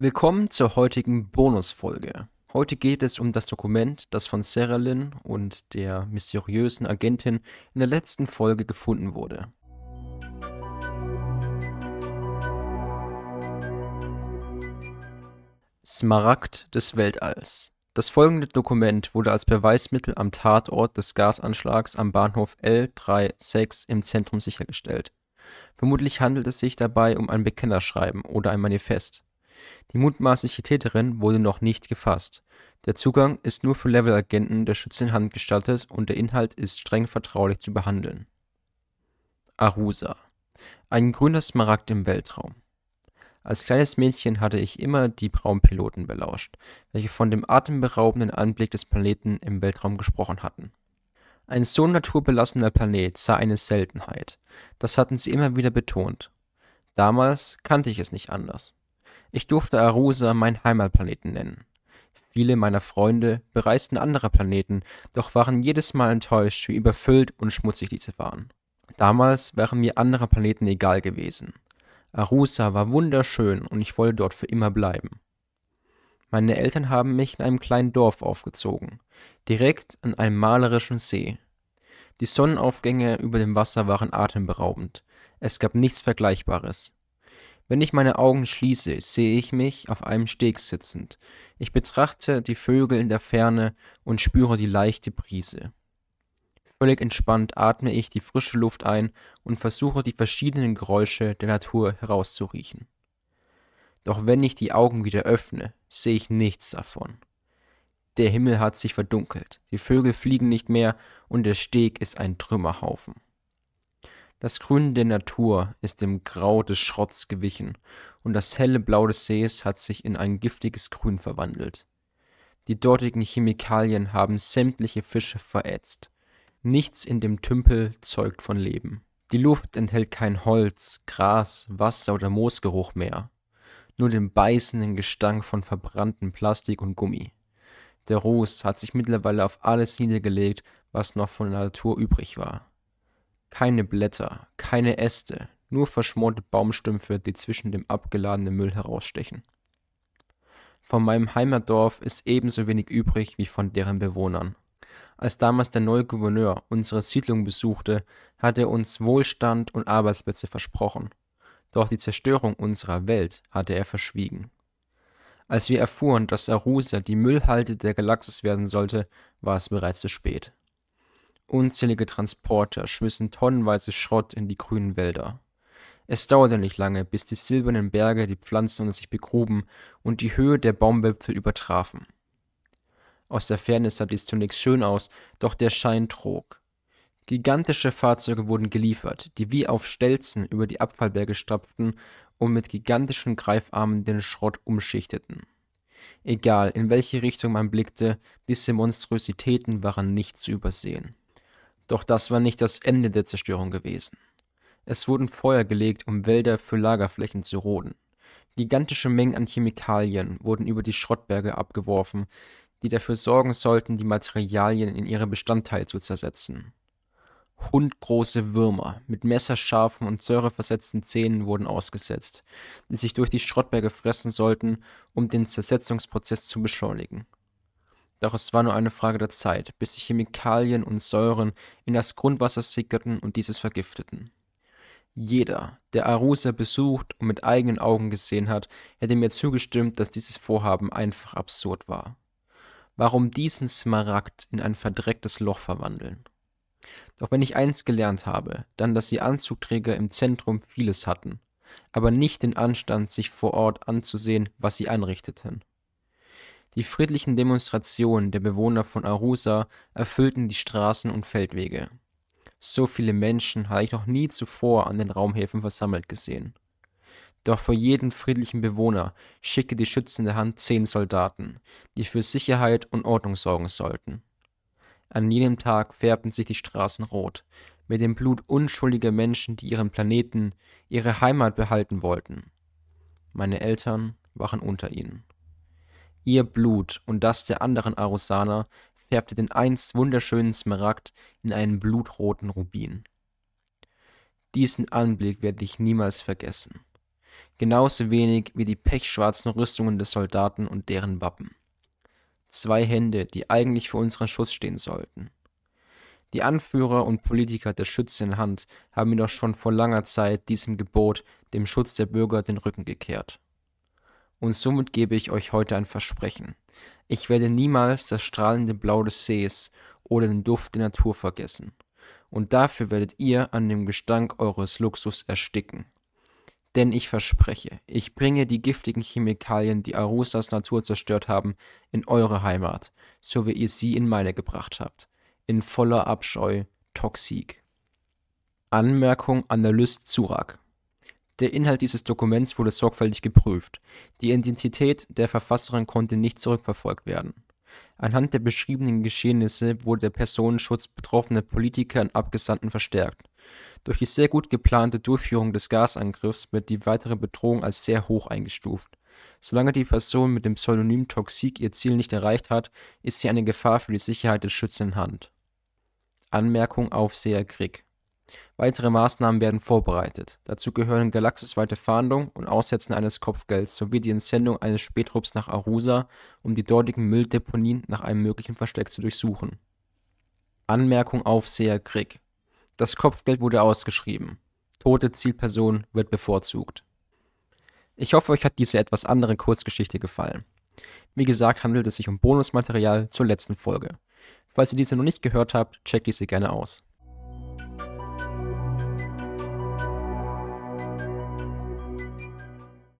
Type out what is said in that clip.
Willkommen zur heutigen Bonusfolge. Heute geht es um das Dokument, das von Sarah Lynn und der mysteriösen Agentin in der letzten Folge gefunden wurde. Smaragd des Weltalls. Das folgende Dokument wurde als Beweismittel am Tatort des Gasanschlags am Bahnhof L36 im Zentrum sichergestellt. Vermutlich handelt es sich dabei um ein Bekennerschreiben oder ein Manifest. Die mutmaßliche Täterin wurde noch nicht gefasst. Der Zugang ist nur für Level-Agenten der Schütze in Hand gestattet und der Inhalt ist streng vertraulich zu behandeln. Arusa. Ein grüner Smaragd im Weltraum. Als kleines Mädchen hatte ich immer die Braunpiloten belauscht, welche von dem atemberaubenden Anblick des Planeten im Weltraum gesprochen hatten. Ein so naturbelassener Planet sei eine Seltenheit. Das hatten sie immer wieder betont. Damals kannte ich es nicht anders. Ich durfte Arusa meinen Heimatplaneten nennen. Viele meiner Freunde bereisten andere Planeten, doch waren jedes Mal enttäuscht, wie überfüllt und schmutzig diese waren. Damals wären mir andere Planeten egal gewesen. Arusa war wunderschön und ich wollte dort für immer bleiben. Meine Eltern haben mich in einem kleinen Dorf aufgezogen, direkt an einem malerischen See. Die Sonnenaufgänge über dem Wasser waren atemberaubend. Es gab nichts Vergleichbares. Wenn ich meine Augen schließe, sehe ich mich auf einem Steg sitzend. Ich betrachte die Vögel in der Ferne und spüre die leichte Brise. Völlig entspannt atme ich die frische Luft ein und versuche die verschiedenen Geräusche der Natur herauszuriechen. Doch wenn ich die Augen wieder öffne, sehe ich nichts davon. Der Himmel hat sich verdunkelt, die Vögel fliegen nicht mehr und der Steg ist ein Trümmerhaufen. Das Grün der Natur ist dem Grau des Schrotts gewichen, und das helle Blau des Sees hat sich in ein giftiges Grün verwandelt. Die dortigen Chemikalien haben sämtliche Fische verätzt. Nichts in dem Tümpel zeugt von Leben. Die Luft enthält kein Holz, Gras, Wasser oder Moosgeruch mehr, nur den beißenden Gestank von verbranntem Plastik und Gummi. Der Ruß hat sich mittlerweile auf alles niedergelegt, was noch von der Natur übrig war. Keine Blätter, keine Äste, nur verschmorte Baumstümpfe, die zwischen dem abgeladenen Müll herausstechen. Von meinem Heimatdorf ist ebenso wenig übrig wie von deren Bewohnern. Als damals der neue Gouverneur unsere Siedlung besuchte, hat er uns Wohlstand und Arbeitsplätze versprochen. Doch die Zerstörung unserer Welt hatte er verschwiegen. Als wir erfuhren, dass Arusa die Müllhalde der Galaxis werden sollte, war es bereits zu spät. Unzählige Transporter schmissen tonnenweise Schrott in die grünen Wälder. Es dauerte nicht lange, bis die silbernen Berge die Pflanzen unter sich begruben und die Höhe der Baumwipfel übertrafen. Aus der Ferne sah dies zunächst schön aus, doch der Schein trug. Gigantische Fahrzeuge wurden geliefert, die wie auf Stelzen über die Abfallberge stapften und mit gigantischen Greifarmen den Schrott umschichteten. Egal, in welche Richtung man blickte, diese Monstrositäten waren nicht zu übersehen. Doch das war nicht das Ende der Zerstörung gewesen. Es wurden Feuer gelegt, um Wälder für Lagerflächen zu roden. Gigantische Mengen an Chemikalien wurden über die Schrottberge abgeworfen, die dafür sorgen sollten, die Materialien in ihre Bestandteile zu zersetzen. Hundgroße Würmer mit messerscharfen und säureversetzten Zähnen wurden ausgesetzt, die sich durch die Schrottberge fressen sollten, um den Zersetzungsprozess zu beschleunigen. Doch es war nur eine Frage der Zeit, bis die Chemikalien und Säuren in das Grundwasser sickerten und dieses vergifteten. Jeder, der Arusa besucht und mit eigenen Augen gesehen hat, hätte mir zugestimmt, dass dieses Vorhaben einfach absurd war. Warum diesen Smaragd in ein verdrecktes Loch verwandeln? Doch wenn ich eins gelernt habe, dann, dass die Anzugträger im Zentrum vieles hatten, aber nicht den Anstand, sich vor Ort anzusehen, was sie anrichteten. Die friedlichen Demonstrationen der Bewohner von Arusa erfüllten die Straßen und Feldwege. So viele Menschen habe ich noch nie zuvor an den Raumhäfen versammelt gesehen. Doch für jeden friedlichen Bewohner schicke die schützende Hand zehn Soldaten, die für Sicherheit und Ordnung sorgen sollten. An jenem Tag färbten sich die Straßen rot, mit dem Blut unschuldiger Menschen, die ihren Planeten, ihre Heimat behalten wollten. Meine Eltern waren unter ihnen. Ihr Blut und das der anderen Arusaner färbte den einst wunderschönen Smaragd in einen blutroten Rubin. Diesen Anblick werde ich niemals vergessen. genauso wenig wie die pechschwarzen Rüstungen des Soldaten und deren Wappen. Zwei Hände, die eigentlich für unseren Schutz stehen sollten. Die Anführer und Politiker der Schütze in Hand haben jedoch schon vor langer Zeit diesem Gebot, dem Schutz der Bürger, den Rücken gekehrt. Und somit gebe ich euch heute ein Versprechen. Ich werde niemals das strahlende Blau des Sees oder den Duft der Natur vergessen. Und dafür werdet ihr an dem Gestank eures Luxus ersticken. Denn ich verspreche, ich bringe die giftigen Chemikalien, die Arusas Natur zerstört haben, in eure Heimat, so wie ihr sie in meine gebracht habt in voller Abscheu Toxik. Anmerkung Analyst Zurak Der Inhalt dieses Dokuments wurde sorgfältig geprüft. Die Identität der Verfasserin konnte nicht zurückverfolgt werden. Anhand der beschriebenen Geschehnisse wurde der Personenschutz betroffener Politiker und Abgesandten verstärkt. Durch die sehr gut geplante Durchführung des Gasangriffs wird die weitere Bedrohung als sehr hoch eingestuft. Solange die Person mit dem Pseudonym Toxik ihr Ziel nicht erreicht hat, ist sie eine Gefahr für die Sicherheit des Schützen in Hand. Anmerkung Aufseher Krieg. Weitere Maßnahmen werden vorbereitet. Dazu gehören galaxisweite Fahndung und Aussetzen eines Kopfgelds sowie die Entsendung eines Spätrupps nach Arusa, um die dortigen Mülldeponien nach einem möglichen Versteck zu durchsuchen. Anmerkung Aufseher Krieg. Das Kopfgeld wurde ausgeschrieben. Tote Zielperson wird bevorzugt. Ich hoffe, euch hat diese etwas andere Kurzgeschichte gefallen. Wie gesagt, handelt es sich um Bonusmaterial zur letzten Folge. Falls ihr diese noch nicht gehört habt, checkt diese gerne aus.